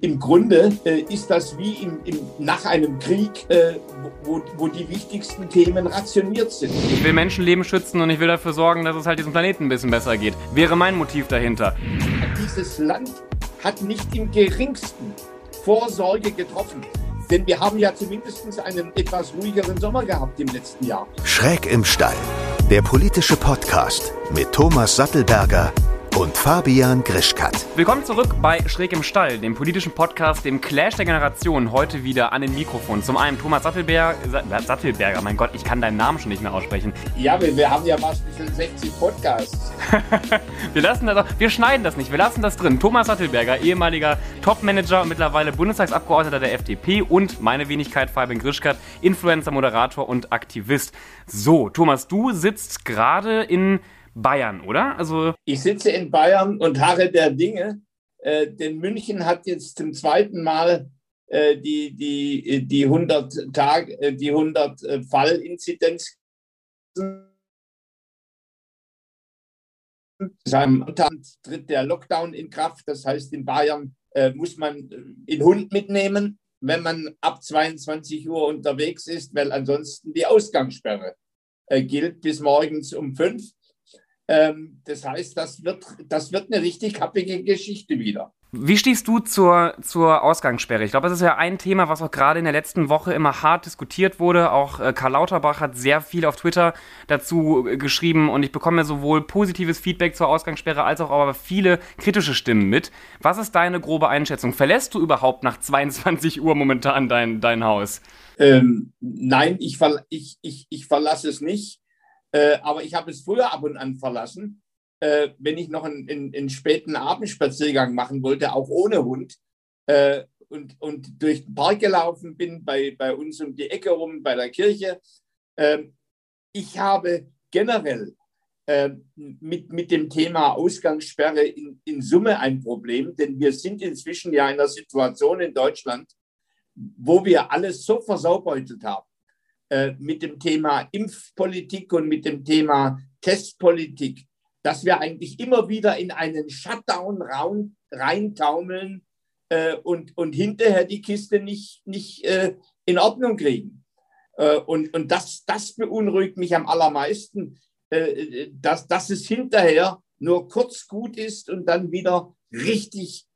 Im Grunde äh, ist das wie im, im, nach einem Krieg, äh, wo, wo, die wichtigsten Themen rationiert sind. Ich will Menschenleben schützen und ich will dafür sorgen, dass es halt diesem Planeten ein bisschen besser geht. Wäre mein Motiv dahinter. Dieses Land hat nicht im geringsten Vorsorge getroffen. Denn wir haben ja zumindest einen etwas ruhigeren Sommer gehabt im letzten Jahr. Schräg im Stall. Der politische Podcast mit Thomas Sattelberger und Fabian Grischkat. Willkommen zurück bei Schräg im Stall, dem politischen Podcast, dem Clash der Generationen, heute wieder an den Mikrofon. Zum einen Thomas Sattelberger, Sattelberger, mein Gott, ich kann deinen Namen schon nicht mehr aussprechen. Ja, wir, wir haben ja fast 60 Podcasts. wir lassen das auch, wir schneiden das nicht, wir lassen das drin. Thomas Sattelberger, ehemaliger Topmanager und mittlerweile Bundestagsabgeordneter der FDP und meine Wenigkeit Fabian Grischkat, Influencer, Moderator und Aktivist. So, Thomas, du sitzt gerade in Bayern, oder? Also ich sitze in Bayern und harre der Dinge, äh, denn München hat jetzt zum zweiten Mal äh, die, die, die 100 Tag, äh, die 100 äh, Fallinzidenz am Montag tritt der Lockdown in Kraft. Das heißt, in Bayern äh, muss man den Hund mitnehmen, wenn man ab 22 Uhr unterwegs ist, weil ansonsten die Ausgangssperre äh, gilt bis morgens um fünf. Ähm, das heißt, das wird, das wird eine richtig happige Geschichte wieder. Wie stehst du zur, zur Ausgangssperre? Ich glaube, das ist ja ein Thema, was auch gerade in der letzten Woche immer hart diskutiert wurde. Auch äh, Karl Lauterbach hat sehr viel auf Twitter dazu äh, geschrieben und ich bekomme sowohl positives Feedback zur Ausgangssperre als auch aber viele kritische Stimmen mit. Was ist deine grobe Einschätzung? Verlässt du überhaupt nach 22 Uhr momentan dein, dein Haus? Ähm, nein, ich, ver ich, ich, ich verlasse es nicht. Äh, aber ich habe es früher ab und an verlassen, äh, wenn ich noch einen, einen, einen, späten Abendspaziergang machen wollte, auch ohne Hund. Äh, und, und durch den Park gelaufen bin, bei, bei uns um die Ecke rum, bei der Kirche. Ähm, ich habe generell äh, mit, mit dem Thema Ausgangssperre in, in Summe ein Problem, denn wir sind inzwischen ja in einer Situation in Deutschland, wo wir alles so versaubeutelt haben äh, mit dem Thema Impfpolitik und mit dem Thema Testpolitik, dass wir eigentlich immer wieder in einen Shutdown reintaumeln äh, und, und hinterher die Kiste nicht, nicht äh, in Ordnung kriegen. Äh, und und das, das beunruhigt mich am allermeisten, äh, dass, dass es hinterher nur kurz gut ist und dann wieder richtig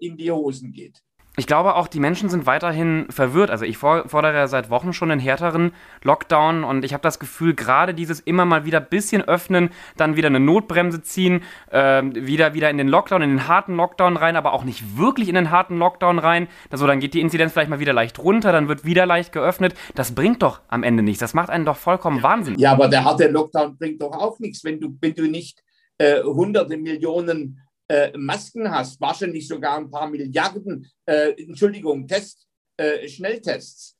in die Hosen geht ich glaube auch, die Menschen sind weiterhin verwirrt. Also ich fordere ja seit Wochen schon einen härteren Lockdown und ich habe das Gefühl, gerade dieses immer mal wieder ein bisschen öffnen, dann wieder eine Notbremse ziehen, äh, wieder, wieder in den Lockdown, in den harten Lockdown rein, aber auch nicht wirklich in den harten Lockdown rein. Also dann geht die Inzidenz vielleicht mal wieder leicht runter, dann wird wieder leicht geöffnet. Das bringt doch am Ende nichts. Das macht einen doch vollkommen wahnsinnig. Ja, aber der harte Lockdown bringt doch auch nichts, wenn du, wenn du nicht äh, hunderte Millionen äh, Masken hast, wahrscheinlich sogar ein paar Milliarden, äh, Entschuldigung, Test, äh, Schnelltests.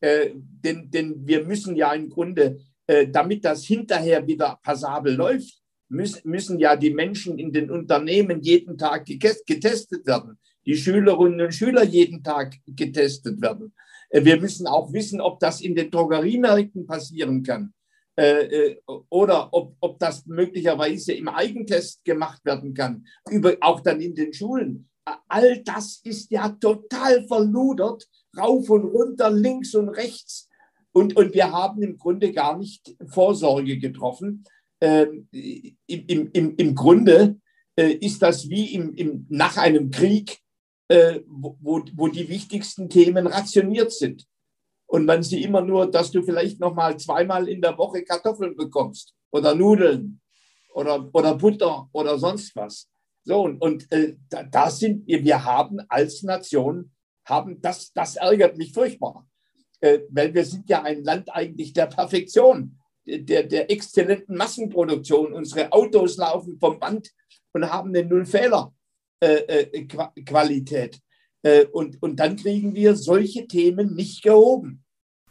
Äh, denn, denn wir müssen ja im Grunde, äh, damit das hinterher wieder passabel läuft, müssen, müssen ja die Menschen in den Unternehmen jeden Tag getestet werden, die Schülerinnen und Schüler jeden Tag getestet werden. Äh, wir müssen auch wissen, ob das in den Drogeriemärkten passieren kann. Äh, äh, oder ob, ob das möglicherweise im Eigentest gemacht werden kann, über, auch dann in den Schulen. All das ist ja total verludert, rauf und runter, links und rechts. Und, und wir haben im Grunde gar nicht Vorsorge getroffen. Ähm, im, im, Im Grunde äh, ist das wie im, im, nach einem Krieg, äh, wo, wo die wichtigsten Themen rationiert sind und man sieht immer nur, dass du vielleicht noch mal zweimal in der Woche Kartoffeln bekommst oder Nudeln oder, oder Butter oder sonst was. So, und, und äh, da, sind wir, wir haben als Nation, haben das, das ärgert mich furchtbar, äh, weil wir sind ja ein Land eigentlich der Perfektion, der, der exzellenten Massenproduktion. Unsere Autos laufen vom Band und haben eine Nullfehler-Qualität. Äh, äh, und, und dann kriegen wir solche Themen nicht gehoben.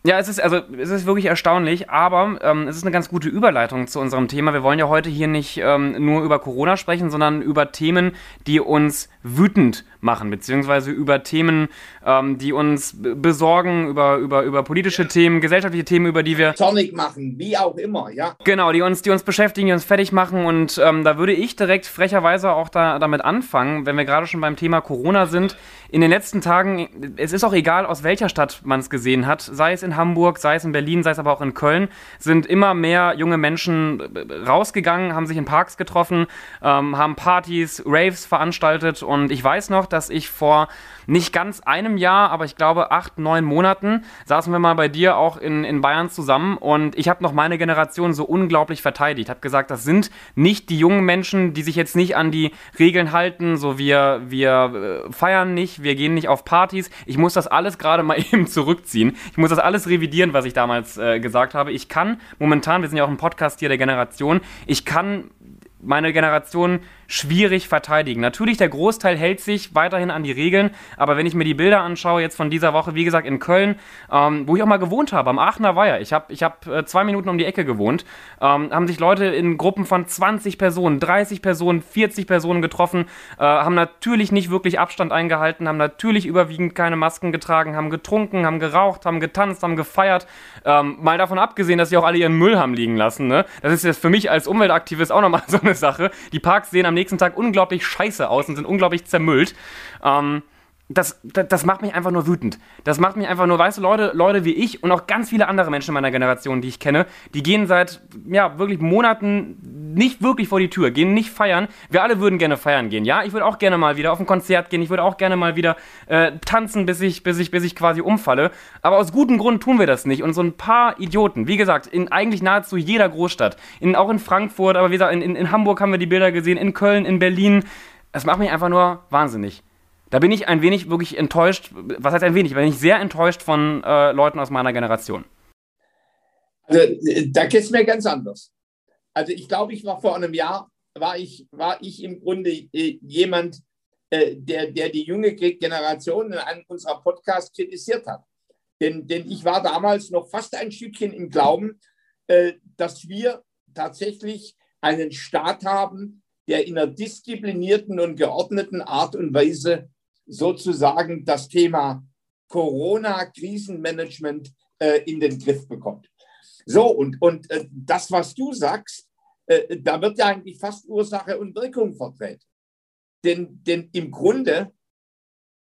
Ja, es ist also es ist wirklich erstaunlich, aber ähm, es ist eine ganz gute Überleitung zu unserem Thema. Wir wollen ja heute hier nicht ähm, nur über Corona sprechen, sondern über Themen, die uns wütend machen, beziehungsweise über Themen, ähm, die uns besorgen, über, über, über politische Themen, gesellschaftliche Themen, über die wir zornig machen, wie auch immer, ja. Genau, die uns, die uns beschäftigen, die uns fertig machen und ähm, da würde ich direkt frecherweise auch da, damit anfangen, wenn wir gerade schon beim Thema Corona sind. In den letzten Tagen, es ist auch egal, aus welcher Stadt man es gesehen hat, sei es in Hamburg, sei es in Berlin, sei es aber auch in Köln, sind immer mehr junge Menschen rausgegangen, haben sich in Parks getroffen, ähm, haben Partys, Raves veranstaltet und ich weiß noch, dass ich vor nicht ganz einem Jahr, aber ich glaube acht, neun Monaten saßen wir mal bei dir auch in, in Bayern zusammen und ich habe noch meine Generation so unglaublich verteidigt. Habe gesagt, das sind nicht die jungen Menschen, die sich jetzt nicht an die Regeln halten, so wir, wir äh, feiern nicht, wir gehen nicht auf Partys. Ich muss das alles gerade mal eben zurückziehen. Ich muss das alles revidieren, was ich damals äh, gesagt habe. Ich kann momentan, wir sind ja auch ein Podcast hier der Generation, ich kann meine Generation schwierig verteidigen. Natürlich, der Großteil hält sich weiterhin an die Regeln, aber wenn ich mir die Bilder anschaue, jetzt von dieser Woche, wie gesagt, in Köln, ähm, wo ich auch mal gewohnt habe, am Aachener Weiher, ich habe ich hab, äh, zwei Minuten um die Ecke gewohnt, ähm, haben sich Leute in Gruppen von 20 Personen, 30 Personen, 40 Personen getroffen, äh, haben natürlich nicht wirklich Abstand eingehalten, haben natürlich überwiegend keine Masken getragen, haben getrunken, haben geraucht, haben getanzt, haben gefeiert. Ähm, mal davon abgesehen, dass sie auch alle ihren Müll haben liegen lassen. Ne? Das ist jetzt für mich als Umweltaktivist auch nochmal so eine Sache. Die Parks sehen am nächsten Tag unglaublich scheiße aus und sind unglaublich zermüllt. Ähm, das, das, das, macht mich einfach nur wütend. Das macht mich einfach nur, weißt du, Leute, Leute wie ich und auch ganz viele andere Menschen in meiner Generation, die ich kenne, die gehen seit, ja, wirklich Monaten nicht wirklich vor die Tür, gehen nicht feiern. Wir alle würden gerne feiern gehen, ja? Ich würde auch gerne mal wieder auf ein Konzert gehen, ich würde auch gerne mal wieder äh, tanzen, bis ich, bis, ich, bis ich quasi umfalle. Aber aus gutem Grund tun wir das nicht. Und so ein paar Idioten, wie gesagt, in eigentlich nahezu jeder Großstadt, in, auch in Frankfurt, aber wie gesagt, in, in Hamburg haben wir die Bilder gesehen, in Köln, in Berlin. Das macht mich einfach nur wahnsinnig. Da bin ich ein wenig wirklich enttäuscht. Was heißt ein wenig? Bin ich sehr enttäuscht von äh, Leuten aus meiner Generation. Also, da geht es mir ganz anders. Also ich glaube, ich war vor einem Jahr, war ich, war ich im Grunde äh, jemand, äh, der, der die junge Generation in einem unserer Podcasts kritisiert hat. Denn, denn ich war damals noch fast ein Stückchen im Glauben, äh, dass wir tatsächlich einen Staat haben, der in einer disziplinierten und geordneten Art und Weise sozusagen das Thema Corona-Krisenmanagement äh, in den Griff bekommt. So, und, und äh, das, was du sagst, äh, da wird ja eigentlich fast Ursache und Wirkung verdreht. Denn, denn im Grunde,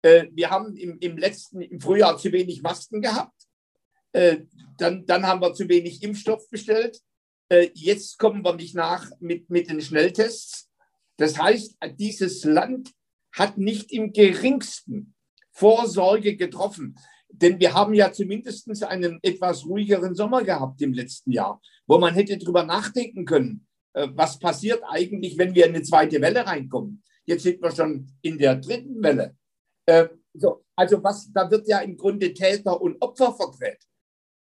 äh, wir haben im, im letzten, im Frühjahr zu wenig Masken gehabt. Äh, dann, dann haben wir zu wenig Impfstoff bestellt. Äh, jetzt kommen wir nicht nach mit, mit den Schnelltests. Das heißt, dieses Land hat nicht im geringsten Vorsorge getroffen. Denn wir haben ja zumindest einen etwas ruhigeren Sommer gehabt im letzten Jahr, wo man hätte drüber nachdenken können, äh, was passiert eigentlich, wenn wir in eine zweite Welle reinkommen. Jetzt sind wir schon in der dritten Welle. Äh, also was, da wird ja im Grunde Täter und Opfer verdreht.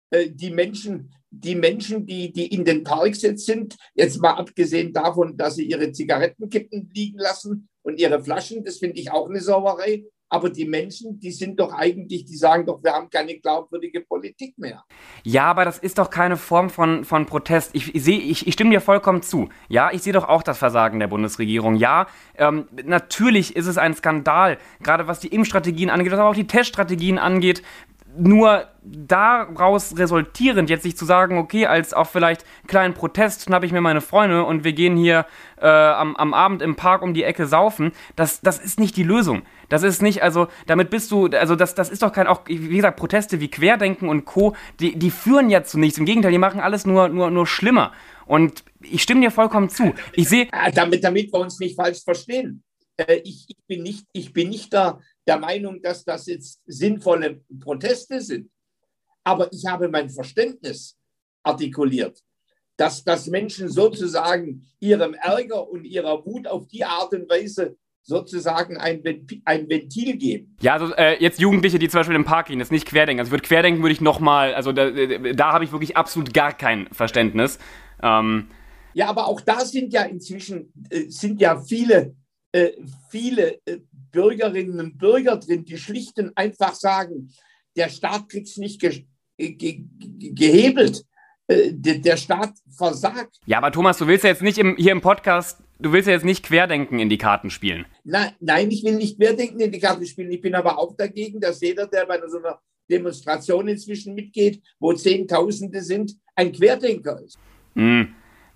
Äh, die Menschen, die Menschen, die, die in den Parks jetzt sind, jetzt mal abgesehen davon, dass sie ihre Zigarettenkippen liegen lassen und ihre Flaschen, das finde ich auch eine Sauerei. Aber die Menschen, die sind doch eigentlich, die sagen doch, wir haben keine glaubwürdige Politik mehr. Ja, aber das ist doch keine Form von, von Protest. Ich, ich, seh, ich, ich stimme dir vollkommen zu. Ja, ich sehe doch auch das Versagen der Bundesregierung. Ja, ähm, natürlich ist es ein Skandal, gerade was die Impfstrategien angeht, was aber auch die Teststrategien angeht, nur daraus resultierend jetzt sich zu sagen, okay, als auch vielleicht kleinen Protest schnappe ich mir meine Freunde und wir gehen hier äh, am, am Abend im Park um die Ecke saufen, das, das ist nicht die Lösung. Das ist nicht, also damit bist du, also das, das ist doch kein, auch wie gesagt, Proteste wie Querdenken und Co., die, die führen ja zu nichts. Im Gegenteil, die machen alles nur, nur, nur schlimmer. Und ich stimme dir vollkommen zu. Ich sehe. Damit, damit wir uns nicht falsch verstehen. Äh, ich, ich, bin nicht, ich bin nicht da der Meinung, dass das jetzt sinnvolle Proteste sind. Aber ich habe mein Verständnis artikuliert, dass, dass Menschen sozusagen ihrem Ärger und ihrer Wut auf die Art und Weise sozusagen ein, ein Ventil geben. Ja, also äh, jetzt Jugendliche, die zum Beispiel im Park gehen, das ist nicht Querdenken. Also würde Querdenken würde ich nochmal, also da, da habe ich wirklich absolut gar kein Verständnis. Ähm, ja, aber auch da sind ja inzwischen äh, sind ja viele, viele äh, Bürgerinnen und Bürger drin, die schlicht und einfach sagen, der Staat kriegt es nicht ge ge gehebelt. Äh, der, Staat versagt. Ja, aber Thomas, du willst ja jetzt nicht im, hier im Podcast du willst ja jetzt nicht Querdenken in die Karten spielen. Na, nein, ich will nicht Querdenken in die Karten spielen. Ich bin aber auch dagegen, dass jeder, der bei so einer Demonstration inzwischen mitgeht, wo Zehntausende sind, ein Querdenker ist. Mm.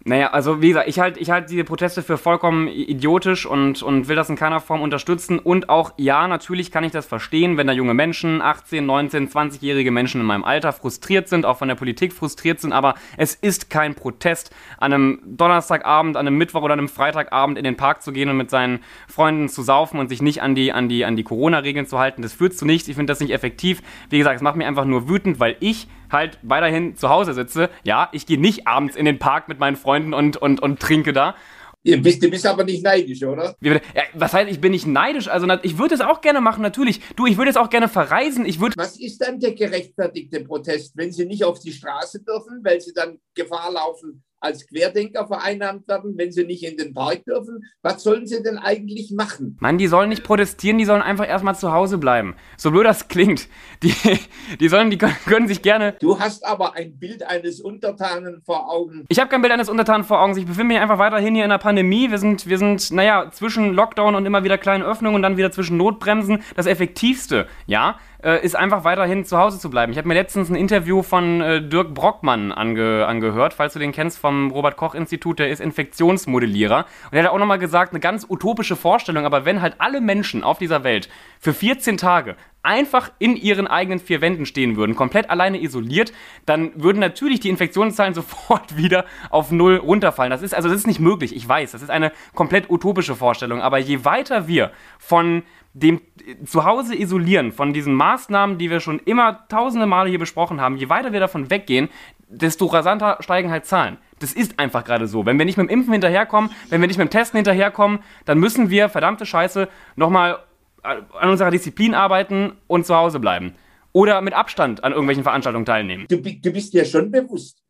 Naja, also wie gesagt, ich halte ich halt diese Proteste für vollkommen idiotisch und, und will das in keiner Form unterstützen. Und auch, ja, natürlich kann ich das verstehen, wenn da junge Menschen, 18, 19, 20-jährige Menschen in meinem Alter frustriert sind, auch von der Politik frustriert sind, aber es ist kein Protest, an einem Donnerstagabend, an einem Mittwoch oder einem Freitagabend in den Park zu gehen und mit seinen Freunden zu saufen und sich nicht an die, an die, an die Corona-Regeln zu halten. Das führt zu nichts. Ich finde das nicht effektiv. Wie gesagt, es macht mich einfach nur wütend, weil ich halt weiterhin zu Hause sitze. Ja, ich gehe nicht abends in den Park mit meinen Freunden und, und, und trinke da. Du bist, du bist aber nicht neidisch, oder? Ja, was heißt, ich bin nicht neidisch? Also, ich würde es auch gerne machen, natürlich. Du, ich würde es auch gerne verreisen. Ich würde. Was ist dann der gerechtfertigte Protest, wenn sie nicht auf die Straße dürfen, weil sie dann Gefahr laufen, als Querdenker vereinnahmt werden, wenn sie nicht in den Park dürfen. Was sollen sie denn eigentlich machen? Mann, die sollen nicht protestieren, die sollen einfach erstmal zu Hause bleiben. So blöd das klingt. Die, die sollen, die können sich gerne. Du hast aber ein Bild eines Untertanen vor Augen. Ich habe kein Bild eines Untertanen vor Augen. Ich befinde mich einfach weiterhin hier in der Pandemie. Wir sind, wir sind, naja, zwischen Lockdown und immer wieder kleinen Öffnungen und dann wieder zwischen Notbremsen. Das Effektivste, ja, äh, ist einfach weiterhin zu Hause zu bleiben. Ich habe mir letztens ein Interview von äh, Dirk Brockmann ange angehört, falls du den kennst vom Robert Koch Institut, der ist Infektionsmodellierer. Und er hat auch nochmal gesagt, eine ganz utopische Vorstellung, aber wenn halt alle Menschen auf dieser Welt für 14 Tage einfach in ihren eigenen vier Wänden stehen würden, komplett alleine isoliert, dann würden natürlich die Infektionszahlen sofort wieder auf Null runterfallen. Das ist also das ist nicht möglich. Ich weiß, das ist eine komplett utopische Vorstellung. Aber je weiter wir von dem Zuhause isolieren, von diesen Maßnahmen, die wir schon immer tausende Male hier besprochen haben, je weiter wir davon weggehen, desto rasanter steigen halt Zahlen. Das ist einfach gerade so. Wenn wir nicht mit dem Impfen hinterherkommen, wenn wir nicht mit dem Testen hinterherkommen, dann müssen wir, verdammte Scheiße, nochmal an unserer Disziplin arbeiten und zu Hause bleiben. Oder mit Abstand an irgendwelchen Veranstaltungen teilnehmen. Du, du bist dir schon bewusst,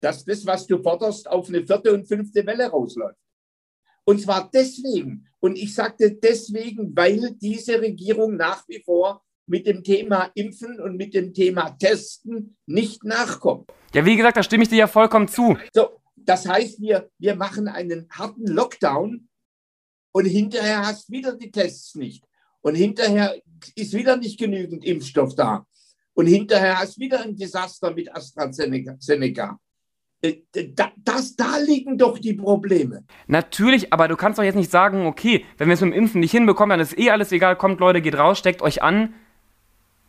dass das, was du forderst, auf eine vierte und fünfte Welle rausläuft. Und zwar deswegen, und ich sagte deswegen, weil diese Regierung nach wie vor mit dem Thema Impfen und mit dem Thema Testen nicht nachkommt. Ja, wie gesagt, da stimme ich dir ja vollkommen zu. So, das heißt, wir, wir machen einen harten Lockdown und hinterher hast wieder die Tests nicht. Und hinterher ist wieder nicht genügend Impfstoff da. Und hinterher hast wieder ein Desaster mit AstraZeneca. Äh, das, da liegen doch die Probleme. Natürlich, aber du kannst doch jetzt nicht sagen, okay, wenn wir es mit dem Impfen nicht hinbekommen, dann ist eh alles egal, kommt Leute, geht raus, steckt euch an.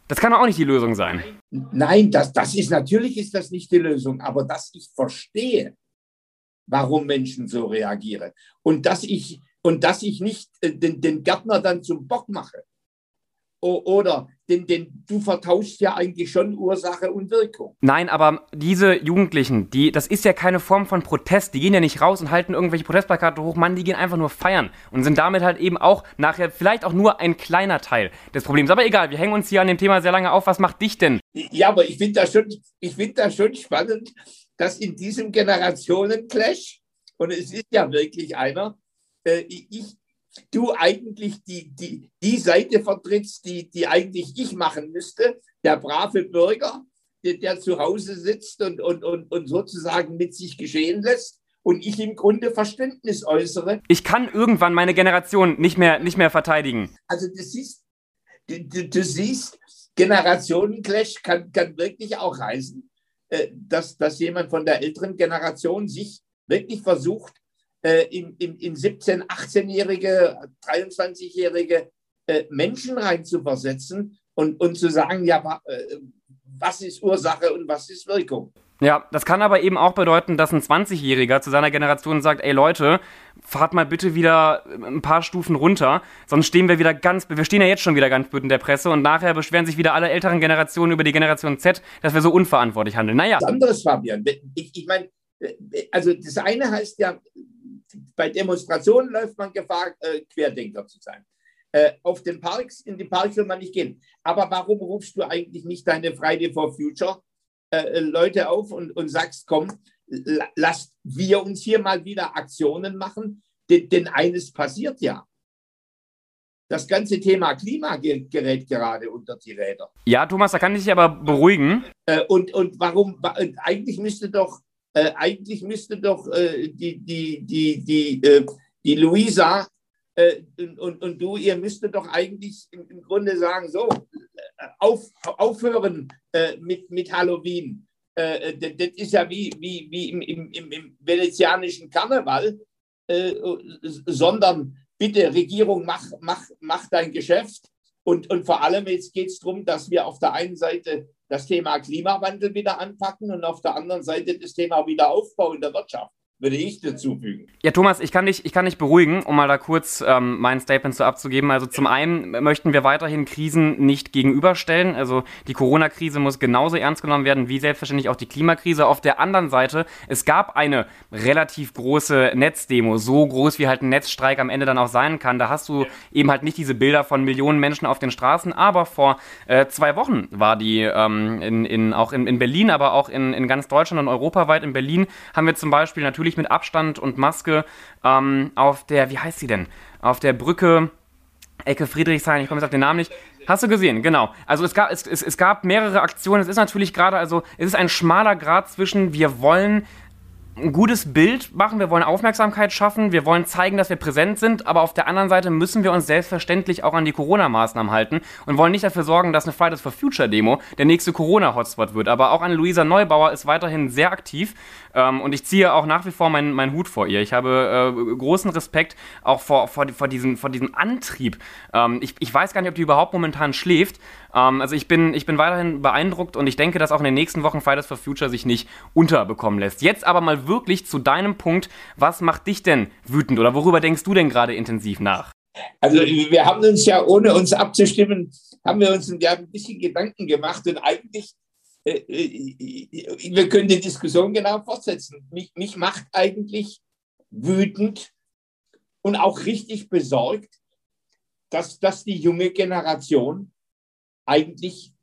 Das kann doch auch nicht die Lösung sein. Nein, das, das ist natürlich ist das nicht die Lösung, aber dass ich verstehe, warum Menschen so reagieren und dass ich und dass ich nicht äh, den, den Gärtner dann zum Bock mache oder denn, denn du vertauschst ja eigentlich schon Ursache und Wirkung. Nein, aber diese Jugendlichen, die, das ist ja keine Form von Protest. Die gehen ja nicht raus und halten irgendwelche Protestplakate hoch. Mann, die gehen einfach nur feiern und sind damit halt eben auch nachher vielleicht auch nur ein kleiner Teil des Problems. Aber egal, wir hängen uns hier an dem Thema sehr lange auf. Was macht dich denn? Ja, aber ich finde das, schon, find das schon spannend, dass in diesem Generationenclash, und es ist ja wirklich einer, äh, ich, du eigentlich die, die, die Seite vertrittst, die, die eigentlich ich machen müsste, der brave Bürger, der, der zu Hause sitzt und, und, und, und sozusagen mit sich geschehen lässt und ich im Grunde Verständnis äußere. Ich kann irgendwann meine Generation nicht mehr, nicht mehr verteidigen. Also du siehst, du, du, du siehst, Generationenclash kann, kann wirklich auch heißen, äh, dass, dass jemand von der älteren Generation sich wirklich versucht, äh, in, in, in 17-, 18-jährige, 23-jährige äh, Menschen reinzuversetzen und, und zu sagen, ja, äh, was ist Ursache und was ist Wirkung. Ja, das kann aber eben auch bedeuten, dass ein 20-Jähriger zu seiner Generation sagt, ey Leute, fahrt mal bitte wieder ein paar Stufen runter, sonst stehen wir wieder ganz, wir stehen ja jetzt schon wieder ganz blöd in der Presse und nachher beschweren sich wieder alle älteren Generationen über die Generation Z, dass wir so unverantwortlich handeln. Naja. Das anderes, Fabian. Ich, ich meine, also das eine heißt ja, bei Demonstrationen läuft man Gefahr, äh, Querdenker zu sein. Äh, auf den Parks, in die Parks will man nicht gehen. Aber warum rufst du eigentlich nicht deine Friday for Future äh, Leute auf und, und sagst, komm, lasst wir uns hier mal wieder Aktionen machen, denn, denn eines passiert ja. Das ganze Thema Klima gerät gerade unter die Räder. Ja, Thomas, da kann ich dich aber beruhigen. Äh, und, und warum, eigentlich müsste doch Äh, eigentlich müsste doch äh, die, die, die, die, äh, die Luisa äh, und, und du, ihr müsstet doch eigentlich im, im Grunde sagen, so, äh, auf, aufhören mit, mit Halloween. Das, das, ist ja wie, wie, wie im, im, im venezianischen Karneval, sondern bitte, Regierung, mach, mach, mach dein Geschäft. Und, und vor allem jetzt geht es darum, dass wir auf der einen Seite das Thema Klimawandel wieder anpacken und auf der anderen Seite das Thema Wiederaufbau in der Wirtschaft würde ich dazu fügen. Ja, Thomas, ich kann dich, ich kann dich beruhigen, um mal da kurz ähm, mein Statement so abzugeben. Also zum einen möchten wir weiterhin Krisen nicht gegenüberstellen. Also die Corona-Krise muss genauso ernst genommen werden wie selbstverständlich auch die Klimakrise. Auf der anderen Seite, es gab eine relativ große Netzdemo, so groß wie halt ein Netzstreik am Ende dann auch sein kann. Da hast du ja. eben halt nicht diese Bilder von Millionen Menschen auf den Straßen, aber vor äh, zwei Wochen war die ähm, in, in, auch in, in Berlin, aber auch in, in ganz Deutschland und europaweit. In Berlin haben wir zum Beispiel natürlich natürlich mit Abstand und Maske ähm, auf der, wie heißt sie denn? Auf der Brücke Ecke Friedrichshain, ich komme jetzt auf den Namen nicht. Hast du gesehen, genau. Also es gab, es, es, es gab mehrere Aktionen. Es ist natürlich gerade, also es ist ein schmaler Grad zwischen, wir wollen ein gutes Bild machen, wir wollen Aufmerksamkeit schaffen, wir wollen zeigen, dass wir präsent sind, aber auf der anderen Seite müssen wir uns selbstverständlich auch an die Corona-Maßnahmen halten und wollen nicht dafür sorgen, dass eine Fridays for Future Demo der nächste Corona-Hotspot wird. Aber auch an Luisa Neubauer ist weiterhin sehr aktiv ähm, und ich ziehe auch nach wie vor meinen, meinen Hut vor ihr. Ich habe äh, großen Respekt auch vor, vor, vor, diesen, vor diesem Antrieb. Ähm, ich, ich weiß gar nicht, ob die überhaupt momentan schläft. Ähm, also ich bin, ich bin weiterhin beeindruckt und ich denke, dass auch in den nächsten Wochen Fridays for Future sich nicht unterbekommen lässt. Jetzt aber mal wirklich zu deinem Punkt. Was macht dich denn wütend oder worüber denkst du denn gerade intensiv nach? Also wir haben uns ja, ohne uns abzustimmen, haben wir uns ja ein bisschen Gedanken gemacht und eigentlich, äh, äh, wir können die Diskussion genau fortsetzen. Mich, mich macht eigentlich wütend und auch richtig besorgt, dass, dass die junge Generation eigentlich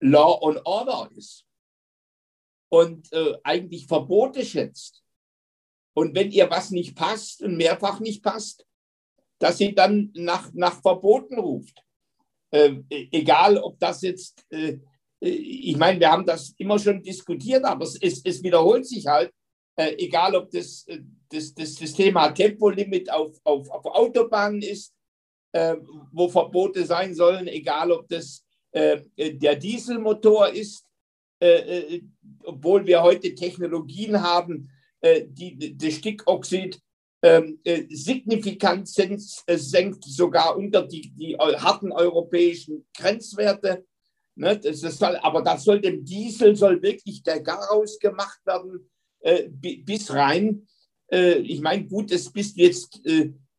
Law and Order ist und äh, eigentlich Verbote schätzt. Und wenn ihr was nicht passt und mehrfach nicht passt, dass sie dann nach, nach Verboten ruft. Äh, egal, ob das jetzt, äh, äh, ich meine, wir haben das immer schon diskutiert, aber es, es, es wiederholt sich halt, äh, egal ob das, äh, das, das, das Thema Tempolimit auf, auf, auf Autobahnen ist, äh, wo Verbote sein sollen, egal ob das äh, der Dieselmotor ist, äh, äh obwohl wir heute Technologien haben, äh, die das Stickoxid ähm, äh, signifikant senkt, sogar unter die, die harten europäischen Grenzwerte. Ne, das soll, aber da soll dem Diesel soll wirklich der Garaus gemacht werden bis rein. ich meine, gut, das bist jetzt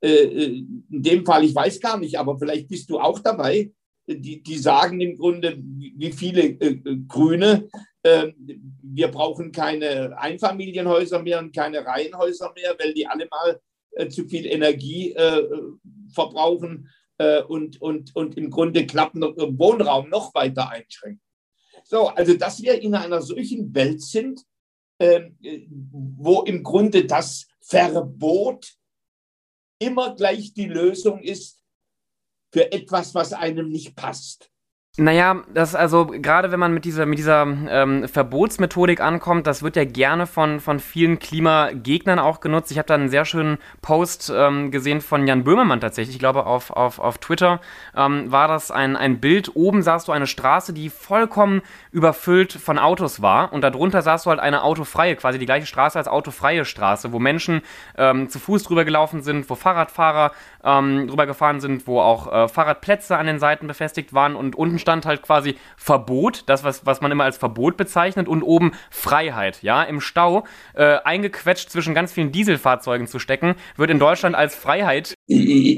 in dem Fall, ich weiß gar nicht, aber vielleicht bist du auch dabei, die, die sagen im Grunde, wie viele äh, Grüne, äh, wir brauchen keine Einfamilienhäuser mehr und keine Reihenhäuser mehr, weil die alle mal äh, zu viel Energie äh, verbrauchen und, und, und im Grunde klappen Wohnraum noch weiter einschränken. So, also dass wir in einer solchen Welt sind, ähm, wo im Grunde das Verbot immer gleich die Lösung ist für etwas, was einem nicht passt. Naja, das also gerade wenn man mit dieser, mit dieser ähm, Verbotsmethodik ankommt, das wird ja gerne von, von vielen Klimagegnern auch genutzt. Ich habe da einen sehr schönen Post ähm, gesehen von Jan Böhmermann tatsächlich. Ich glaube, auf, auf, auf Twitter ähm, war das ein, ein Bild. Oben sahst du eine Straße, die vollkommen überfüllt von Autos war. Und darunter sahst du halt eine autofreie, quasi die gleiche Straße als autofreie Straße, wo Menschen ähm, zu Fuß drüber gelaufen sind, wo Fahrradfahrer ähm, drüber gefahren sind, wo auch äh, Fahrradplätze an den Seiten befestigt waren und unten stand halt quasi Verbot, das, was, was man immer als Verbot bezeichnet, und oben Freiheit. Ja, im Stau äh, eingequetscht zwischen ganz vielen Dieselfahrzeugen zu stecken, wird in Deutschland als Freiheit.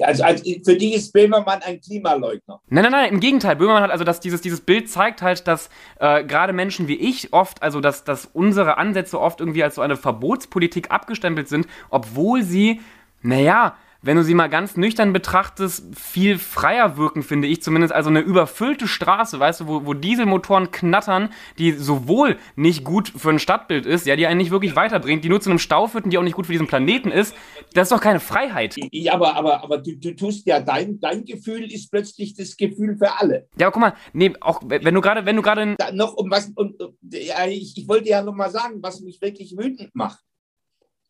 Also, also für die ist Böhmermann ein Klimaleugner. Nein, nein, nein, im Gegenteil. Böhmermann hat also, dass dieses, dieses Bild zeigt halt, dass äh, gerade Menschen wie ich oft, also dass, dass unsere Ansätze oft irgendwie als so eine Verbotspolitik abgestempelt sind, obwohl sie, naja, wenn du sie mal ganz nüchtern betrachtest, viel freier wirken, finde ich zumindest. Also eine überfüllte Straße, weißt du, wo, wo Dieselmotoren knattern, die sowohl nicht gut für ein Stadtbild ist, ja, die einen nicht wirklich weiterbringt, die nur zu einem Stau führt und die auch nicht gut für diesen Planeten ist. Das ist doch keine Freiheit. Ja, aber, aber, aber du, du tust ja, dein, dein Gefühl ist plötzlich das Gefühl für alle. Ja, aber guck mal, nee, auch wenn du gerade, wenn du gerade. Noch um was, um, ja, ich, ich wollte ja noch mal sagen, was mich wirklich wütend macht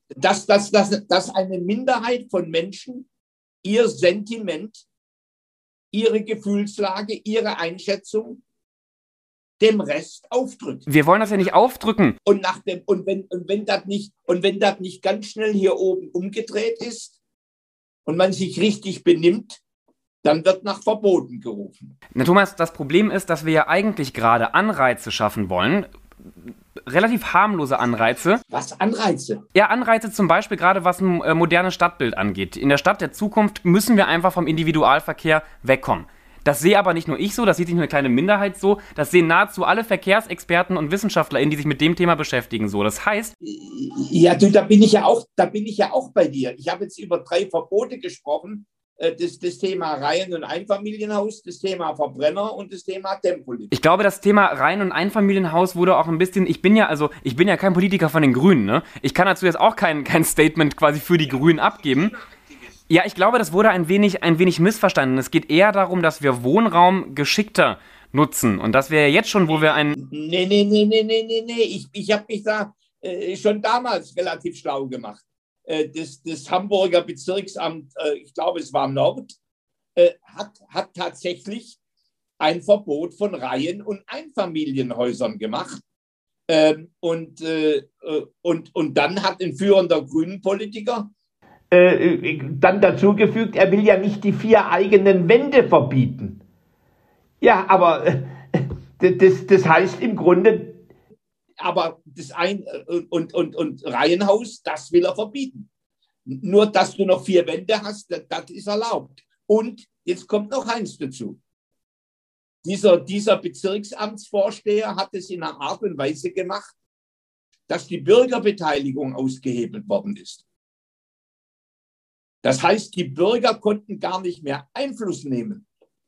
dass, dass, dass, dass eine Minderheit von Menschen ihr Sentiment, ihre Gefühlslage, ihre Einschätzung dem Rest aufdrückt. Wir wollen das ja nicht aufdrücken. Und, nach dem, und, wenn, und, wenn das nicht, und wenn das nicht ganz schnell hier oben umgedreht ist und man sich richtig benimmt, dann wird nach Verboten gerufen. Na, Thomas, das Problem ist, dass wir ja eigentlich gerade Anreize schaffen wollen, relativ harmlose Anreize. Was Anreize? Ja, Anreize zum Beispiel gerade was ein äh, modernes Stadtbild angeht. In der Stadt der Zukunft müssen wir einfach vom Individualverkehr wegkommen. Das sehe aber nicht nur ich so, das sieht nicht nur eine kleine Minderheit so, das sehen nahezu alle Verkehrsexperten und WissenschaftlerInnen, die sich mit dem Thema beschäftigen, so. Das heißt. Ja, du, da bin ich ja auch, da bin ich ja auch bei dir. Ich habe jetzt über drei Verbote gesprochen. Äh, das, das Thema Reihen- und Einfamilienhaus, das Thema Verbrenner und das Thema Tempolimit. Ich glaube, das Thema Reihen- und Einfamilienhaus wurde auch ein bisschen, ich bin ja, also, ich bin ja kein Politiker von den Grünen, ne? Ich kann dazu jetzt auch kein, kein Statement quasi für die Grünen abgeben. Ja, ich glaube, das wurde ein wenig, ein wenig missverstanden. Es geht eher darum, dass wir Wohnraum geschickter nutzen. Und das wäre jetzt schon, wo wir ein. Nee, nee, nee, nee, nee, nee, nee. Ich, ich habe mich da äh, schon damals relativ schlau gemacht. Äh, das, das Hamburger Bezirksamt, äh, ich glaube, es war Nord, äh, hat, hat tatsächlich ein Verbot von Reihen- und Einfamilienhäusern gemacht. Ähm, und, und, und dann hat ein führender Grünen-Politiker dann dazu gefügt, er will ja nicht die vier eigenen Wände verbieten. Ja, aber das, das heißt im Grunde, aber das Ein- und, und, und Reihenhaus, das will er verbieten. Nur, dass du noch vier Wände hast, das, das ist erlaubt. Und jetzt kommt noch eins dazu. Dieser, dieser Bezirksamtsvorsteher hat es in einer Art und Weise gemacht, dass die Bürgerbeteiligung ausgehebelt worden ist. Das heißt, die Bürger konnten gar nicht mehr Einfluss nehmen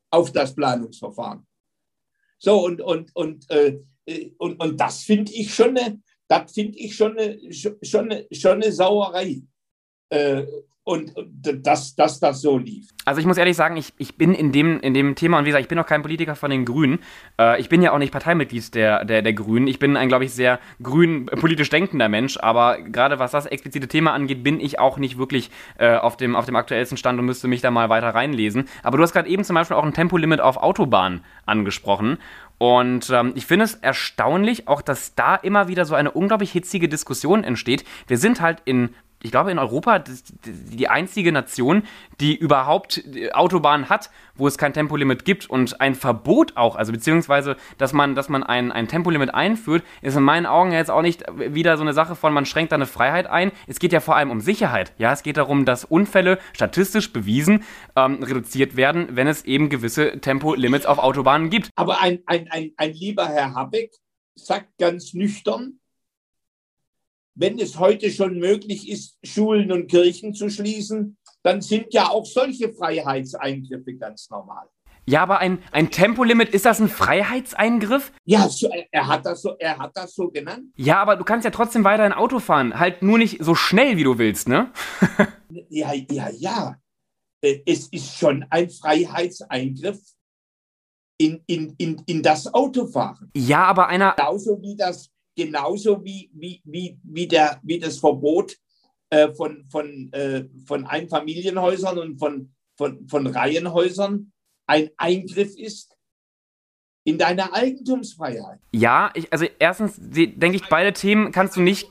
auf das Planungsverfahren. So, und, und, und äh, äh, und, und das finde ich schon eine, das finde ich schon eine, schon eine, schon eine Sauerei. Äh, und dass, dass das so lief. Also ich muss ehrlich sagen, ich, ich bin in dem, in dem Thema, und wie gesagt, ich bin auch kein Politiker von den Grünen. Äh, ich bin ja auch nicht Parteimitglied der, der, der Grünen. Ich bin ein, glaube ich, sehr grün politisch denkender Mensch, aber gerade was das explizite Thema angeht, bin ich auch nicht wirklich äh, auf, dem, auf dem aktuellsten Stand und müsste mich da mal weiter reinlesen. Aber du hast gerade eben zum Beispiel auch ein Tempolimit auf Autobahnen angesprochen. Und ähm, ich finde es erstaunlich, auch dass da immer wieder so eine unglaublich hitzige Diskussion entsteht. Wir sind halt in ich glaube, in Europa die einzige Nation, die überhaupt äh, Autobahnen hat, wo es kein Tempolimit gibt und ein Verbot auch, also beziehungsweise, dass man, dass man ein, ein Tempolimit einführt, ist in meinen Augen jetzt auch nicht wieder so eine Sache von, man schränkt da eine Freiheit ein. Es geht ja vor allem um Sicherheit. Ja, es geht darum, dass Unfälle statistisch bewiesen ähm, reduziert werden, wenn es eben gewisse Tempolimits auf Autobahnen gibt. Aber ein, ein, ein, ein lieber Herr Habeck sagt ganz nüchtern, wenn es heute schon möglich ist, Schulen und Kirchen zu schließen, dann sind ja auch solche Freiheitseingriffe ganz normal. Ja, aber ein, ein Tempolimit, ist das ein Freiheitseingriff? Ja, so, er, hat das so, er hat das so genannt. Ja, aber du kannst ja trotzdem weiter ein Auto fahren. Halt nur nicht so schnell, wie du willst, ne? ja, ja, ja. Äh, es ist schon ein Freiheitseingriff in, in, in, in das Autofahren. Ja, aber einer. Genauso wie das genauso wie, wie, wie, wie, der, wie das Verbot äh, von, von, äh, von Einfamilienhäusern und von, von, von Reihenhäusern ein Eingriff ist in deine Eigentumsfreiheit. Ja, ich, also erstens denke ich, beide Themen kannst du nicht.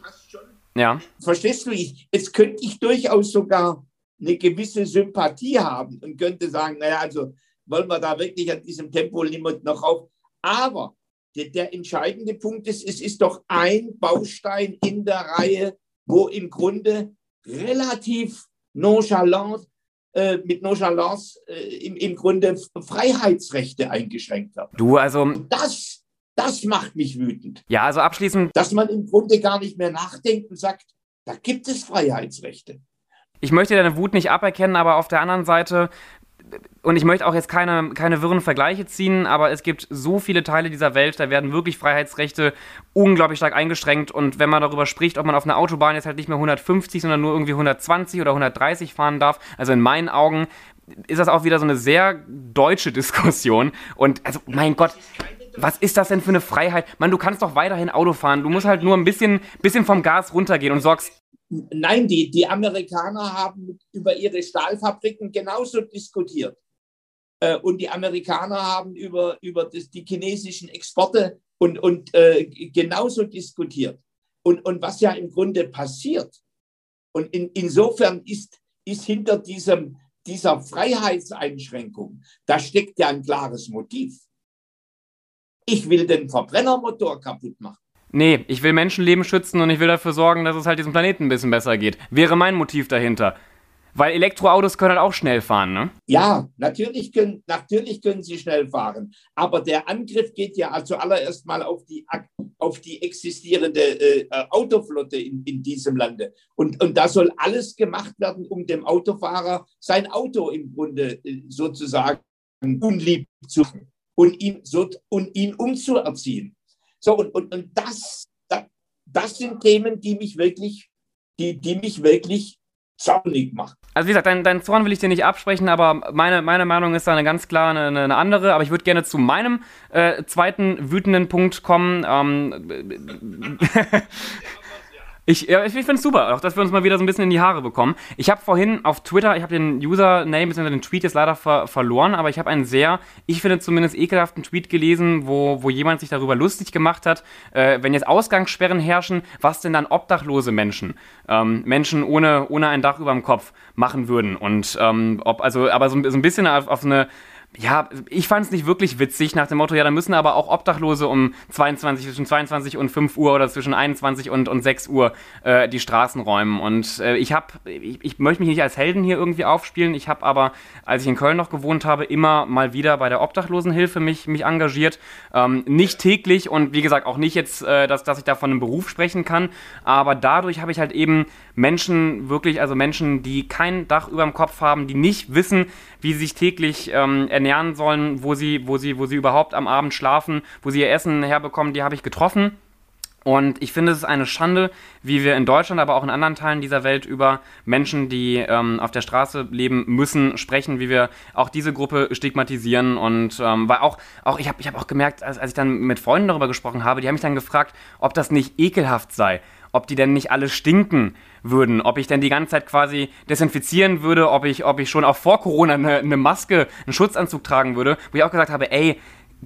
Ja. Verstehst du? Ich, jetzt könnte ich durchaus sogar eine gewisse Sympathie haben und könnte sagen, naja, also wollen wir da wirklich an diesem Tempolimit noch auf. Aber der, der entscheidende Punkt ist, es ist doch ein Baustein in der Reihe, wo im Grunde relativ nonchalant, äh, mit Nonchalance äh, im, im Grunde Freiheitsrechte eingeschränkt werden. Du, also. Das, das macht mich wütend. Ja, also abschließend. Dass man im Grunde gar nicht mehr nachdenkt und sagt, da gibt es Freiheitsrechte. ich möchte deine Wut nicht aberkennen, aber auf der anderen Seite und ich möchte auch jetzt keine, keine wirren Vergleiche ziehen, aber es gibt so viele Teile dieser Welt, da werden wirklich Freiheitsrechte unglaublich stark eingeschränkt. Und wenn man darüber spricht, ob man auf einer Autobahn jetzt halt nicht mehr 150, sondern nur irgendwie 120 oder 130 fahren darf, also in meinen Augen ist das auch wieder so eine sehr deutsche Diskussion. Und also, mein Gott, was ist das denn für eine Freiheit? Man, du kannst doch weiterhin Auto fahren. Du musst halt nur ein bisschen, bisschen vom Gas runtergehen und sorgst Nein, die, die Amerikaner haben über ihre Stahlfabriken genauso diskutiert. Äh, und die Amerikaner haben über, über das, die chinesischen Exporte und, und äh, genauso diskutiert. Und, und was ja im Grunde passiert. Und in, insofern ist, ist hinter diesem, dieser Freiheitseinschränkung, da steckt ja ein klares Motiv. Ich will den Verbrennermotor kaputt machen. Nee, ich will Menschenleben schützen und ich will dafür sorgen, dass es halt diesem Planeten ein bisschen besser geht. Wäre mein Motiv dahinter. Weil Elektroautos können halt auch schnell fahren, ne? Ja, natürlich können, natürlich können sie schnell fahren. Aber der Angriff geht ja zuallererst mal auf die, auf die existierende äh, Autoflotte in, in diesem Lande. Und, und da soll alles gemacht werden, um dem Autofahrer sein Auto im Grunde äh, sozusagen unlieb zu machen und ihn, so, und ihn umzuerziehen. So, und, und, und das, das, das sind Themen, die mich wirklich, die, die mich wirklich zornig machen. Also wie gesagt, deinen dein Zorn will ich dir nicht absprechen, aber meine, meine Meinung ist da eine ganz klar eine, eine andere. Aber ich würde gerne zu meinem äh, zweiten wütenden Punkt kommen. Ähm, Ich, ich finde es super, auch dass wir uns mal wieder so ein bisschen in die Haare bekommen. Ich habe vorhin auf Twitter, ich habe den Username bzw. den Tweet jetzt leider ver verloren, aber ich habe einen sehr, ich finde zumindest ekelhaften Tweet gelesen, wo, wo jemand sich darüber lustig gemacht hat, äh, wenn jetzt Ausgangssperren herrschen, was denn dann obdachlose Menschen, ähm, Menschen ohne, ohne ein Dach über dem Kopf machen würden. Und ähm, ob, also, aber so, so ein bisschen auf, auf eine ja, ich fand es nicht wirklich witzig nach dem Motto, ja, da müssen aber auch Obdachlose um 22, zwischen 22 und 5 Uhr oder zwischen 21 und, und 6 Uhr äh, die Straßen räumen. Und äh, ich habe, ich, ich, möchte mich nicht als Helden hier irgendwie aufspielen, ich habe aber, als ich in Köln noch gewohnt habe, immer mal wieder bei der Obdachlosenhilfe mich, mich engagiert. Ähm, nicht täglich und wie gesagt auch nicht jetzt, äh, dass, dass ich da von einem Beruf sprechen kann, aber dadurch habe ich halt eben Menschen wirklich, also Menschen, die kein Dach über dem Kopf haben, die nicht wissen, wie sie sich täglich ähm, ernähren sollen, wo sie, wo, sie, wo sie überhaupt am Abend schlafen, wo sie ihr Essen herbekommen, die habe ich getroffen. Und ich finde, es ist eine Schande, wie wir in Deutschland, aber auch in anderen Teilen dieser Welt über Menschen, die ähm, auf der Straße leben müssen, sprechen, wie wir auch diese Gruppe stigmatisieren. Und ähm, weil auch, auch ich habe ich hab auch gemerkt, als, als ich dann mit Freunden darüber gesprochen habe, die haben mich dann gefragt, ob das nicht ekelhaft sei, ob die denn nicht alle stinken würden, ob ich denn die ganze Zeit quasi desinfizieren würde, ob ich, ob ich schon auch vor Corona eine, eine Maske, einen Schutzanzug tragen würde, wo ich auch gesagt habe, ey,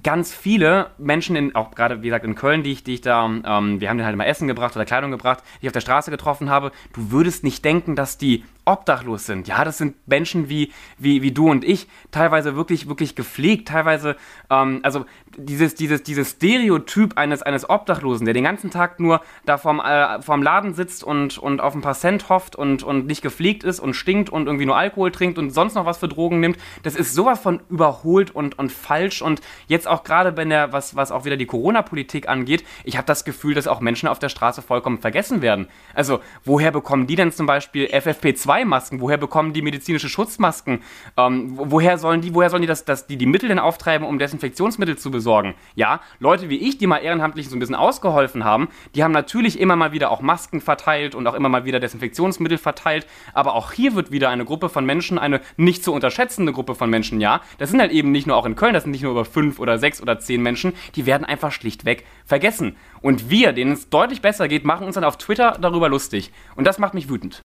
ganz viele Menschen, in, auch gerade wie gesagt in Köln, die ich, die ich da, ähm, wir haben denen halt immer Essen gebracht oder Kleidung gebracht, die ich auf der Straße getroffen habe, du würdest nicht denken, dass die obdachlos sind. Ja, das sind Menschen wie, wie, wie du und ich, teilweise wirklich, wirklich gepflegt, teilweise, ähm, also dieses, dieses, dieses Stereotyp eines, eines Obdachlosen, der den ganzen Tag nur da vorm, äh, vorm Laden sitzt und, und auf ein paar Cent hofft und, und nicht gepflegt ist und stinkt und irgendwie nur Alkohol trinkt und sonst noch was für Drogen nimmt, das ist sowas von überholt und, und falsch und jetzt auch gerade, wenn der, was, was auch wieder die Corona-Politik angeht, ich habe das Gefühl, dass auch Menschen auf der Straße vollkommen vergessen werden. Also, woher bekommen die denn zum Beispiel FFP2-Masken? Woher bekommen die medizinische Schutzmasken? Ähm, woher sollen die, woher sollen die das, das, die, die Mittel denn auftreiben, um Desinfektionsmittel zu besorgen? sorgen. Ja, Leute wie ich, die mal ehrenamtlich so ein bisschen ausgeholfen haben, die haben natürlich immer mal wieder auch Masken verteilt und auch immer mal wieder Desinfektionsmittel verteilt. Aber auch hier wird wieder eine Gruppe von Menschen, eine nicht zu unterschätzende Gruppe von Menschen, ja. Das sind halt eben nicht nur auch in Köln, das sind nicht nur über fünf oder sechs oder zehn Menschen, die werden einfach schlichtweg vergessen. Und wir, denen es deutlich besser geht, machen uns dann auf Twitter darüber lustig. Und das macht mich wütend.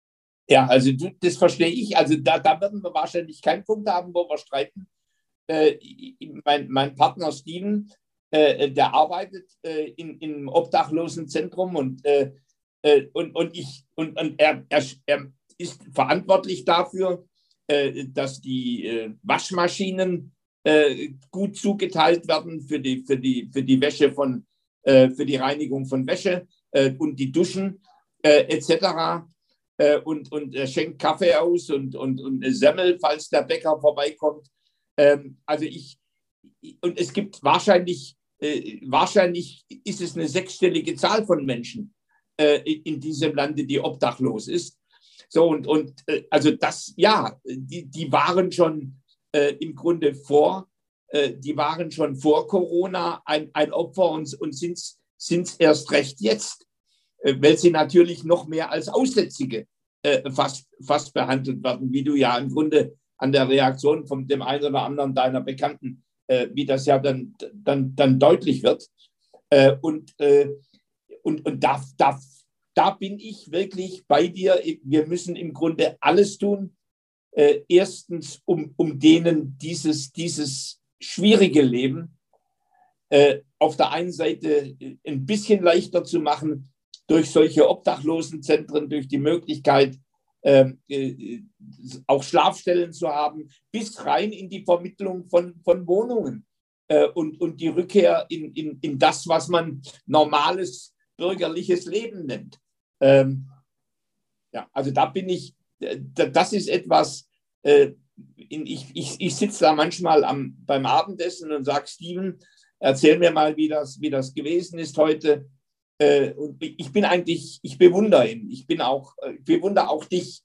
Ja, also das verstehe ich. Also da, da werden wir wahrscheinlich keinen Punkt haben, wo wir streiten äh, mein, mein Partner Steven, äh, der arbeitet äh, in, im Obdachlosenzentrum und, äh, äh, und, und, ich, und, und er, er, er ist verantwortlich dafür, äh, dass die Waschmaschinen gut zugeteilt werden für die, für die, für die Wäsche von, für die Reinigung von Wäsche und die Duschen etc. und, und er schenkt Kaffee aus und, und, und Semmel, falls der Bäcker vorbeikommt. Ähm, also ich, und es gibt wahrscheinlich, äh, wahrscheinlich ist es eine sechsstellige Zahl von Menschen äh, in diesem Lande, die obdachlos ist. So, und, und äh, also das, ja, die, die waren schon äh, im Grunde vor, äh, die waren schon vor Corona ein, ein Opfer und, und sind es erst recht jetzt, äh, weil sie natürlich noch mehr als Aussätzige äh, fast, fast behandelt werden, wie du ja im Grunde an der Reaktion von dem einen oder anderen deiner Bekannten, äh, wie das ja dann, dann, dann deutlich wird. Äh, und, und, und da, da, da bin ich wirklich bei dir. Wir müssen im Grunde alles tun. Äh, erstens, um, um denen dieses, dieses schwierige Leben äh, auf der einen Seite ein bisschen leichter zu machen durch solche Obdachlosenzentren, durch die Möglichkeit, ähm, äh, auch Schlafstellen zu haben, bis rein in die Vermittlung von, von Wohnungen äh, und, und die Rückkehr in, in, in das, was man normales bürgerliches Leben nennt. Ähm, ja, also da bin ich, das ist etwas, äh, ich, ich, ich sitze da manchmal am, beim Abendessen und sage, Steven, erzähl mir mal, wie das, wie das gewesen ist heute. Äh, und ich bin eigentlich, ich bewundere ihn. Ich bin auch, ich äh, bewundere auch dich.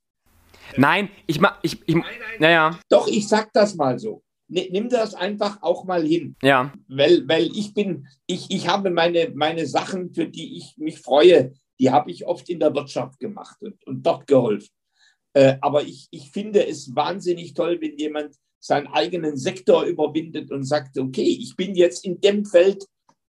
Nein, ich mach, ich, ich, naja. Doch, ich sag das mal so. Nimm das einfach auch mal hin. Ja. Weil, weil ich bin, ich, ich habe meine, meine Sachen, für die ich mich freue, die habe ich oft in der Wirtschaft gemacht und, und dort geholfen. Äh, aber ich, ich finde es wahnsinnig toll, wenn jemand seinen eigenen Sektor überwindet und sagt, okay, ich bin jetzt in dem Feld,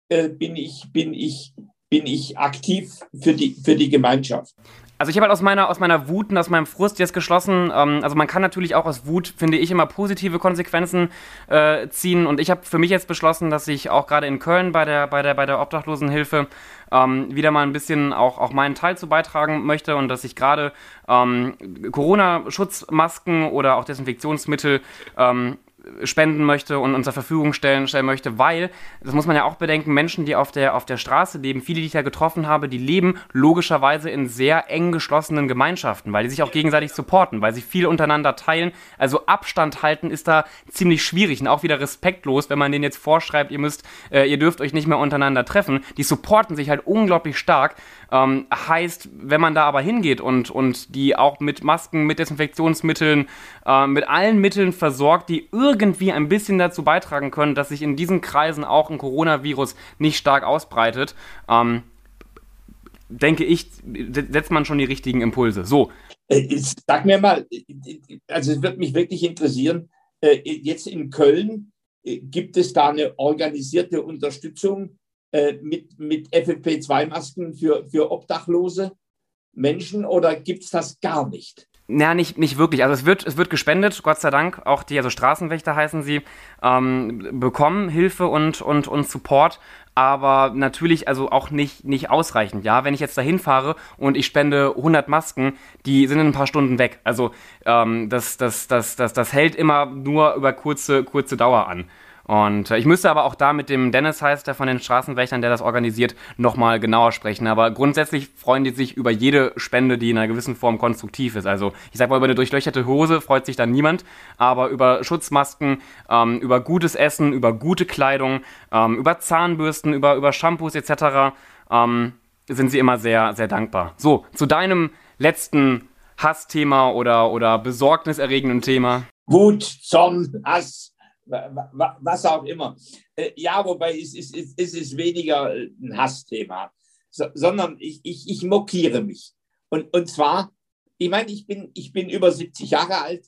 äh, bin, ich, bin, ich, bin ich aktiv für die, für die Gemeinschaft. Also ich habe halt aus meiner, aus meiner Wut und aus meinem Frust jetzt geschlossen, ähm, also man kann natürlich auch aus Wut, finde ich, immer positive Konsequenzen äh, ziehen. Und ich habe für mich jetzt beschlossen, dass ich auch gerade in Köln bei der, bei der, bei der Obdachlosenhilfe ähm, wieder mal ein bisschen auch, auch meinen Teil zu beitragen möchte und dass ich gerade ähm, Corona-Schutzmasken oder auch Desinfektionsmittel ähm, spenden möchte und uns zur Verfügung stellen, stellen möchte, weil, das muss man ja auch bedenken, Menschen, die auf der, auf der Straße leben, viele, die ich da getroffen habe, die leben logischerweise in sehr eng geschlossenen Gemeinschaften, weil die sich auch gegenseitig supporten, weil sie viel untereinander teilen. Also Abstand halten ist da ziemlich schwierig und auch wieder respektlos, wenn man denen jetzt vorschreibt, ihr müsst, äh, ihr dürft euch nicht mehr untereinander treffen. Die supporten sich halt unglaublich stark. Ähm, heißt, wenn man da aber hingeht und, und die auch mit Masken, mit Desinfektionsmitteln, äh, mit allen Mitteln versorgt, die irgendwie ein bisschen dazu beitragen können, dass sich in diesen Kreisen auch ein Coronavirus nicht stark ausbreitet, ähm, denke ich, setzt man schon die richtigen Impulse. So. Äh, sag mir mal, also es wird mich wirklich interessieren, äh, jetzt in Köln, äh, gibt es da eine organisierte Unterstützung mit, mit FFP2-Masken für, für obdachlose Menschen oder gibt es das gar nicht? Ja, nicht, nicht wirklich. Also es wird, es wird gespendet, Gott sei Dank. Auch die, also Straßenwächter heißen sie, ähm, bekommen Hilfe und, und, und Support, aber natürlich also auch nicht, nicht ausreichend. Ja, wenn ich jetzt dahin fahre und ich spende 100 Masken, die sind in ein paar Stunden weg. Also ähm, das, das, das, das, das hält immer nur über kurze, kurze Dauer an. Und äh, ich müsste aber auch da mit dem Dennis heißt, der von den Straßenwächtern, der das organisiert, nochmal genauer sprechen. Aber grundsätzlich freuen die sich über jede Spende, die in einer gewissen Form konstruktiv ist. Also ich sag mal, über eine durchlöcherte Hose freut sich dann niemand, aber über Schutzmasken, ähm, über gutes Essen, über gute Kleidung, ähm, über Zahnbürsten, über, über Shampoos etc. Ähm, sind sie immer sehr, sehr dankbar. So, zu deinem letzten Hassthema oder, oder besorgniserregenden Thema. Wut, Zorn, Hass was auch immer. Äh, ja, wobei es ist, es ist weniger ein Hassthema, sondern ich, ich, ich mokiere mich. Und, und zwar, ich meine, ich bin, ich bin über 70 Jahre alt.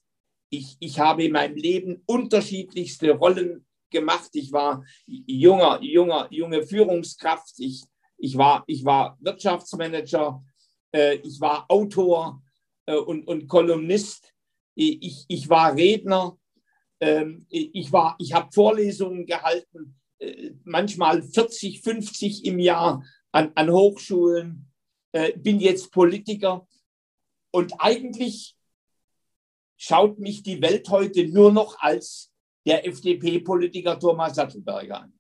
Ich, ich habe in meinem Leben unterschiedlichste Rollen gemacht. Ich war junger, junger, junge Führungskraft. Ich, ich, war, ich war Wirtschaftsmanager. Äh, ich war Autor äh, und, und Kolumnist. Ich, ich war Redner. Ähm, ich war, ich habe Vorlesungen gehalten, äh, manchmal 40, 50 im Jahr an, an Hochschulen, äh, bin jetzt Politiker und eigentlich schaut mich die Welt heute nur noch als der FDP-Politiker Thomas Sattelberger an.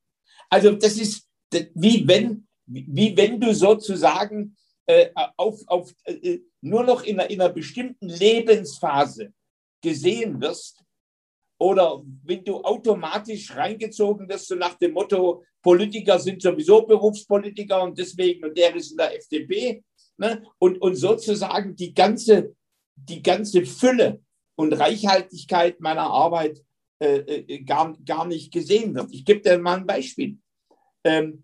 Also das ist wie wenn, wie wenn du sozusagen äh, auf, auf, äh, nur noch in einer, in einer bestimmten Lebensphase gesehen wirst oder wenn du automatisch reingezogen wirst, so nach dem Motto, Politiker sind sowieso Berufspolitiker und deswegen, und der ist in der FDP. Ne? Und, und sozusagen die ganze, die ganze Fülle und Reichhaltigkeit meiner Arbeit äh, äh, gar, gar nicht gesehen wird. Ich gebe dir mal ein Beispiel. Ähm,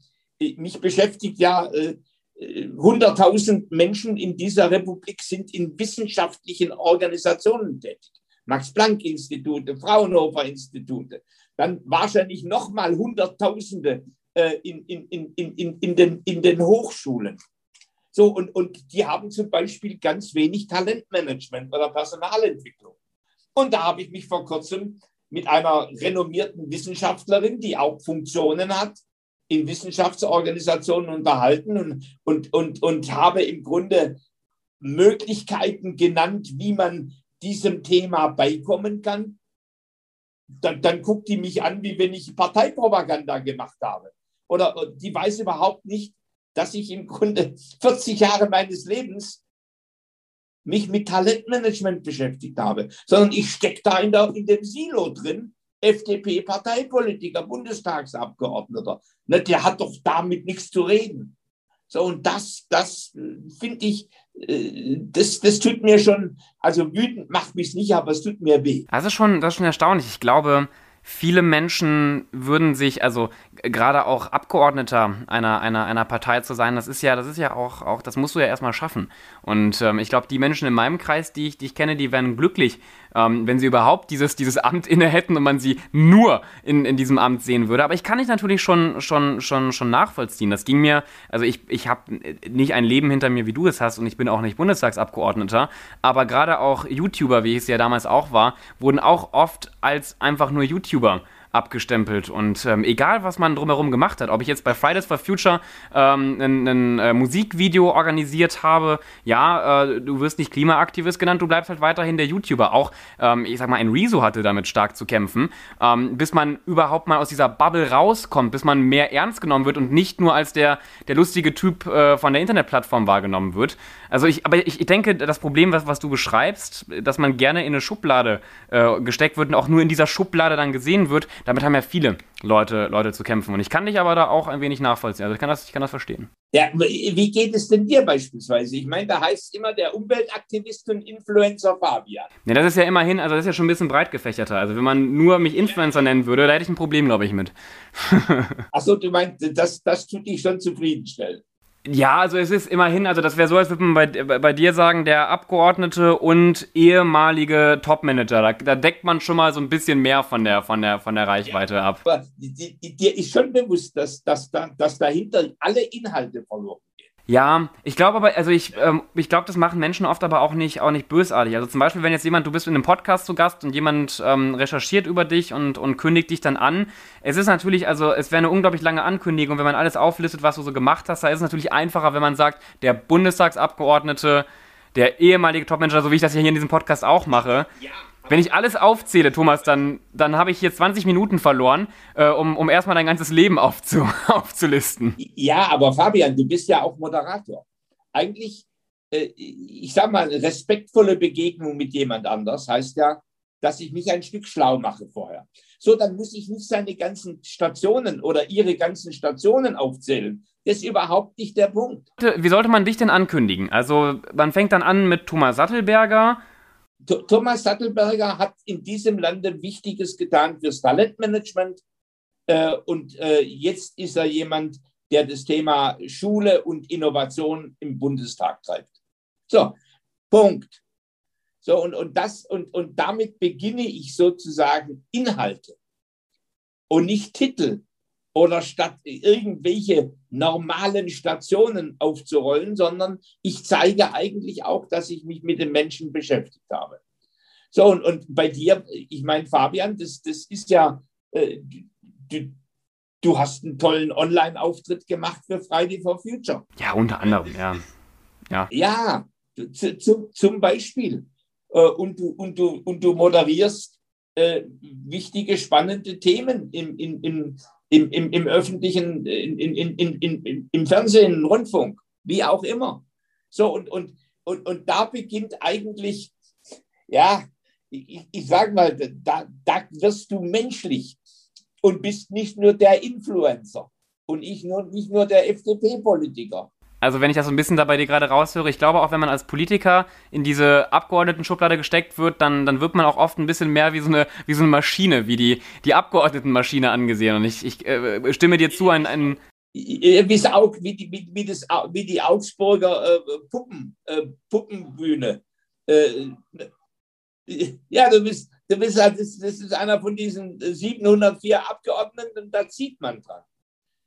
mich beschäftigt ja, äh, 100.000 Menschen in dieser Republik sind in wissenschaftlichen Organisationen tätig. Max-Planck-Institute, Fraunhofer-Institute, dann wahrscheinlich nochmal Hunderttausende äh, in, in, in, in, in, den, in den Hochschulen. So, und, und die haben zum Beispiel ganz wenig Talentmanagement oder Personalentwicklung. Und da habe ich mich vor kurzem mit einer renommierten Wissenschaftlerin, die auch Funktionen hat, in Wissenschaftsorganisationen unterhalten und, und, und, und habe im Grunde Möglichkeiten genannt, wie man diesem Thema beikommen kann. Dann, dann guckt die mich an, wie wenn ich Parteipropaganda gemacht habe. Oder die weiß überhaupt nicht, dass ich im Grunde 40 Jahre meines Lebens mich mit Talentmanagement beschäftigt habe, sondern ich stecke da in, der, in dem Silo drin. FDP-Parteipolitiker, Bundestagsabgeordneter. Ne, der hat doch damit nichts zu reden. So, und das, das äh, finde ich, äh, das, das tut mir schon, also wütend macht mich nicht, aber es tut mir weh. Das ist schon, das ist schon erstaunlich. Ich glaube, viele Menschen würden sich, also gerade auch Abgeordneter einer, einer, einer Partei zu sein, das ist ja, das ist ja auch, auch das musst du ja erstmal schaffen. Und ähm, ich glaube, die Menschen in meinem Kreis, die ich, die ich kenne, die wären glücklich, ähm, wenn sie überhaupt dieses, dieses Amt inne hätten und man sie nur in, in diesem Amt sehen würde. Aber ich kann dich natürlich schon, schon, schon, schon nachvollziehen. Das ging mir, also ich, ich habe nicht ein Leben hinter mir, wie du es hast, und ich bin auch nicht Bundestagsabgeordneter, aber gerade auch YouTuber, wie ich es ja damals auch war, wurden auch oft als einfach nur YouTuber abgestempelt. Und ähm, egal, was man drumherum gemacht hat, ob ich jetzt bei Fridays for Future ähm, ein, ein äh, Musikvideo organisiert habe, ja, äh, du wirst nicht Klimaaktivist genannt, du bleibst halt weiterhin der YouTuber. Auch, ähm, ich sag mal, ein Rezo hatte damit stark zu kämpfen, ähm, bis man überhaupt mal aus dieser Bubble rauskommt, bis man mehr ernst genommen wird und nicht nur als der, der lustige Typ äh, von der Internetplattform wahrgenommen wird. Also ich, aber ich, ich denke, das Problem, was, was du beschreibst, dass man gerne in eine Schublade äh, gesteckt wird und auch nur in dieser Schublade dann gesehen wird, damit haben ja viele Leute, Leute zu kämpfen. Und ich kann dich aber da auch ein wenig nachvollziehen. Also ich kann das, ich kann das verstehen. Ja, wie geht es denn dir beispielsweise? Ich meine, da heißt immer der Umweltaktivist und Influencer Fabian. Ja, das ist ja immerhin, also das ist ja schon ein bisschen breit gefächerter. Also wenn man nur mich Influencer nennen würde, da hätte ich ein Problem, glaube ich, mit. Achso, du meinst, das, das tut dich schon zufriedenstellen. Ja, also es ist immerhin, also das wäre so, als würde man bei, bei dir sagen, der Abgeordnete und ehemalige Topmanager. Da, da deckt man schon mal so ein bisschen mehr von der, von der, von der Reichweite ja, ab. Aber dir ist schon bewusst, dass, dass, dass dahinter alle Inhalte verloren ja, ich glaube aber, also ich, ähm, ich glaube, das machen Menschen oft aber auch nicht, auch nicht bösartig. Also zum Beispiel, wenn jetzt jemand, du bist in einem Podcast zu Gast und jemand ähm, recherchiert über dich und, und kündigt dich dann an. Es ist natürlich, also es wäre eine unglaublich lange Ankündigung, wenn man alles auflistet, was du so gemacht hast. Da ist es natürlich einfacher, wenn man sagt, der Bundestagsabgeordnete, der ehemalige Topmanager, so wie ich das hier in diesem Podcast auch mache. Ja wenn ich alles aufzähle, Thomas, dann, dann habe ich hier 20 Minuten verloren, äh, um, um erstmal dein ganzes Leben aufzu, aufzulisten. Ja, aber Fabian, du bist ja auch Moderator. Eigentlich, äh, ich sage mal, respektvolle Begegnung mit jemand anders heißt ja, dass ich mich ein Stück schlau mache vorher. So, dann muss ich nicht seine ganzen Stationen oder ihre ganzen Stationen aufzählen. Das ist überhaupt nicht der Punkt. Wie sollte man dich denn ankündigen? Also, man fängt dann an mit Thomas Sattelberger Thomas Sattelberger hat in diesem Lande Wichtiges getan fürs Talentmanagement. Äh, und äh, jetzt ist er jemand, der das Thema Schule und Innovation im Bundestag treibt. So, Punkt. So, und, und, das, und, und damit beginne ich sozusagen Inhalte und nicht Titel oder statt irgendwelche normalen Stationen aufzurollen, sondern ich zeige eigentlich auch, dass ich mich mit den Menschen beschäftigt habe. So, und, und bei dir, ich meine, Fabian, das, das ist ja, äh, du, du hast einen tollen Online-Auftritt gemacht für Friday for Future. Ja, unter anderem, ja. Ja, ja zu, zu, zum Beispiel. Äh, und, du, und, du, und du moderierst äh, wichtige, spannende Themen im, in, im, im, im, im öffentlichen, in, in, in, in, im Fernsehen, im Rundfunk, wie auch immer. So, und, und, und, und da beginnt eigentlich, ja, ich, ich sage mal, da, da wirst du menschlich und bist nicht nur der Influencer und ich nur, nicht nur der FDP-Politiker. Also wenn ich das so ein bisschen da bei dir gerade raushöre, ich glaube auch, wenn man als Politiker in diese Abgeordnetenschublade gesteckt wird, dann, dann wird man auch oft ein bisschen mehr wie so eine, wie so eine Maschine, wie die, die Abgeordnetenmaschine angesehen. Und ich, ich äh, stimme dir zu, ein, ein wie, wie, wie, wie, das, wie die Augsburger äh, Puppen, äh, Puppenbühne. Äh, ja, du bist, du bist halt, das, das ist einer von diesen 704 Abgeordneten und da zieht man dran.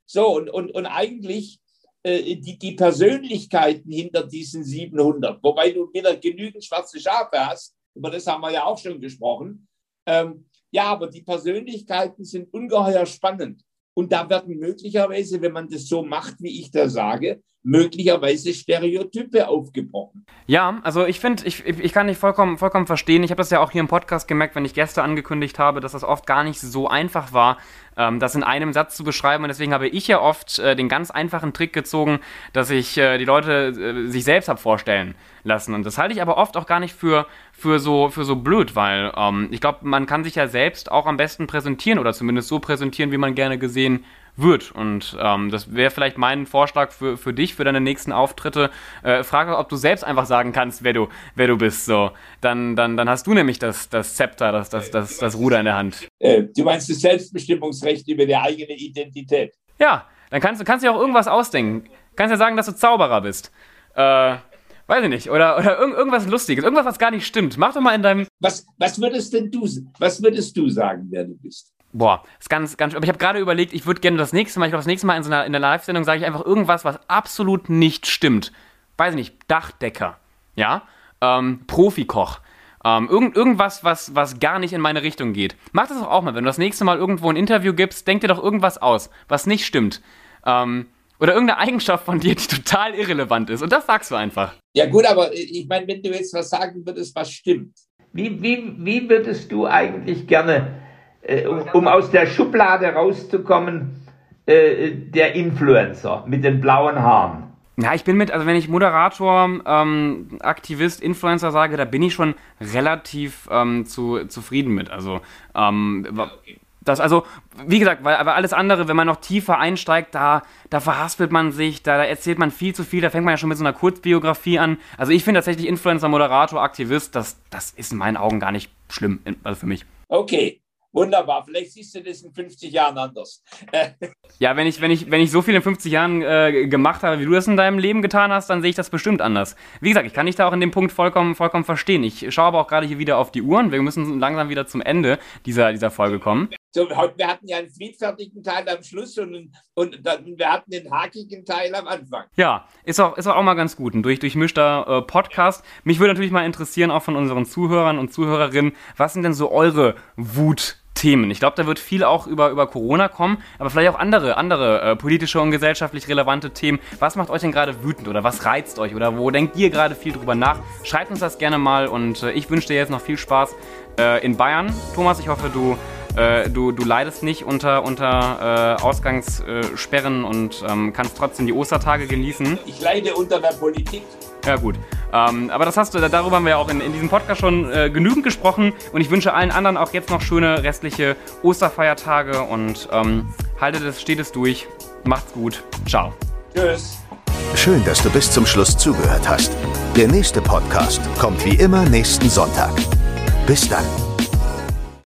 So, und, und, und eigentlich äh, die, die Persönlichkeiten hinter diesen 700, wobei du wieder genügend schwarze Schafe hast, über das haben wir ja auch schon gesprochen. Ähm, ja, aber die Persönlichkeiten sind ungeheuer spannend. Und da werden möglicherweise, wenn man das so macht, wie ich da sage, möglicherweise Stereotype aufgebrochen. Ja, also ich finde, ich, ich kann dich vollkommen, vollkommen verstehen. Ich habe das ja auch hier im Podcast gemerkt, wenn ich Gäste angekündigt habe, dass das oft gar nicht so einfach war, ähm, das in einem Satz zu beschreiben. Und deswegen habe ich ja oft äh, den ganz einfachen Trick gezogen, dass ich äh, die Leute äh, sich selbst habe vorstellen lassen. Und das halte ich aber oft auch gar nicht für, für, so, für so blöd, weil ähm, ich glaube, man kann sich ja selbst auch am besten präsentieren oder zumindest so präsentieren, wie man gerne gesehen wird. Und ähm, das wäre vielleicht mein Vorschlag für, für dich, für deine nächsten Auftritte. Äh, frage, ob du selbst einfach sagen kannst, wer du, wer du bist. So. Dann, dann, dann hast du nämlich das, das Zepter, das, das, das, das Ruder in der Hand. Äh, du meinst das Selbstbestimmungsrecht über die eigene Identität? Ja, dann kannst du kannst dir auch irgendwas ausdenken. Kannst ja sagen, dass du Zauberer bist. Äh, weiß ich nicht. Oder, oder irg irgendwas Lustiges, irgendwas, was gar nicht stimmt. Mach doch mal in deinem. Was, was würdest denn du, was würdest du sagen, wer du bist? Boah, ist ganz, ganz. Aber ich habe gerade überlegt, ich würde gerne das nächste Mal, ich glaube, das nächste Mal in so einer in der Live-Sendung sage ich einfach irgendwas, was absolut nicht stimmt. Weiß ich nicht, Dachdecker, ja, ähm, Profikoch. Ähm, irgend, irgendwas, was, was gar nicht in meine Richtung geht. Mach das doch auch mal, wenn du das nächste Mal irgendwo ein Interview gibst, denk dir doch irgendwas aus, was nicht stimmt. Ähm, oder irgendeine Eigenschaft von dir, die total irrelevant ist. Und das sagst du einfach. Ja, gut, aber ich meine, wenn du jetzt was sagen würdest, was stimmt. Wie, wie, wie würdest du eigentlich gerne äh, um, um, aus der Schublade rauszukommen, äh, der Influencer mit den blauen Haaren. Ja, ich bin mit, also wenn ich Moderator, ähm, Aktivist, Influencer sage, da bin ich schon relativ ähm, zu, zufrieden mit. Also, ähm, das, also, wie gesagt, weil aber alles andere, wenn man noch tiefer einsteigt, da, da verhaspelt man sich, da, da erzählt man viel zu viel, da fängt man ja schon mit so einer Kurzbiografie an. Also ich finde tatsächlich Influencer, Moderator, Aktivist, das, das ist in meinen Augen gar nicht schlimm, also für mich. Okay, Wunderbar, vielleicht siehst du das in 50 Jahren anders. ja, wenn ich, wenn, ich, wenn ich so viel in 50 Jahren äh, gemacht habe, wie du das in deinem Leben getan hast, dann sehe ich das bestimmt anders. Wie gesagt, ich kann dich da auch in dem Punkt vollkommen, vollkommen verstehen. Ich schaue aber auch gerade hier wieder auf die Uhren. Wir müssen langsam wieder zum Ende dieser, dieser Folge kommen. So, wir hatten ja einen friedfertigen Teil am Schluss und, und dann, wir hatten den hakigen Teil am Anfang. Ja, ist auch, ist auch mal ganz gut. Ein durch, durchmischter äh, Podcast. Mich würde natürlich mal interessieren, auch von unseren Zuhörern und Zuhörerinnen, was sind denn so eure Wut- Themen. Ich glaube, da wird viel auch über, über Corona kommen, aber vielleicht auch andere, andere äh, politische und gesellschaftlich relevante Themen. Was macht euch denn gerade wütend oder was reizt euch oder wo denkt ihr gerade viel drüber nach? Schreibt uns das gerne mal und äh, ich wünsche dir jetzt noch viel Spaß äh, in Bayern. Thomas, ich hoffe, du, äh, du, du leidest nicht unter, unter äh, Ausgangssperren und ähm, kannst trotzdem die Ostertage genießen. Ich leide unter der Politik. Ja, gut. Ähm, aber das hast du, darüber haben wir ja auch in, in diesem Podcast schon äh, genügend gesprochen. Und ich wünsche allen anderen auch jetzt noch schöne restliche Osterfeiertage und ähm, haltet es, steht es durch. Macht's gut. Ciao. Tschüss. Schön, dass du bis zum Schluss zugehört hast. Der nächste Podcast kommt wie immer nächsten Sonntag. Bis dann.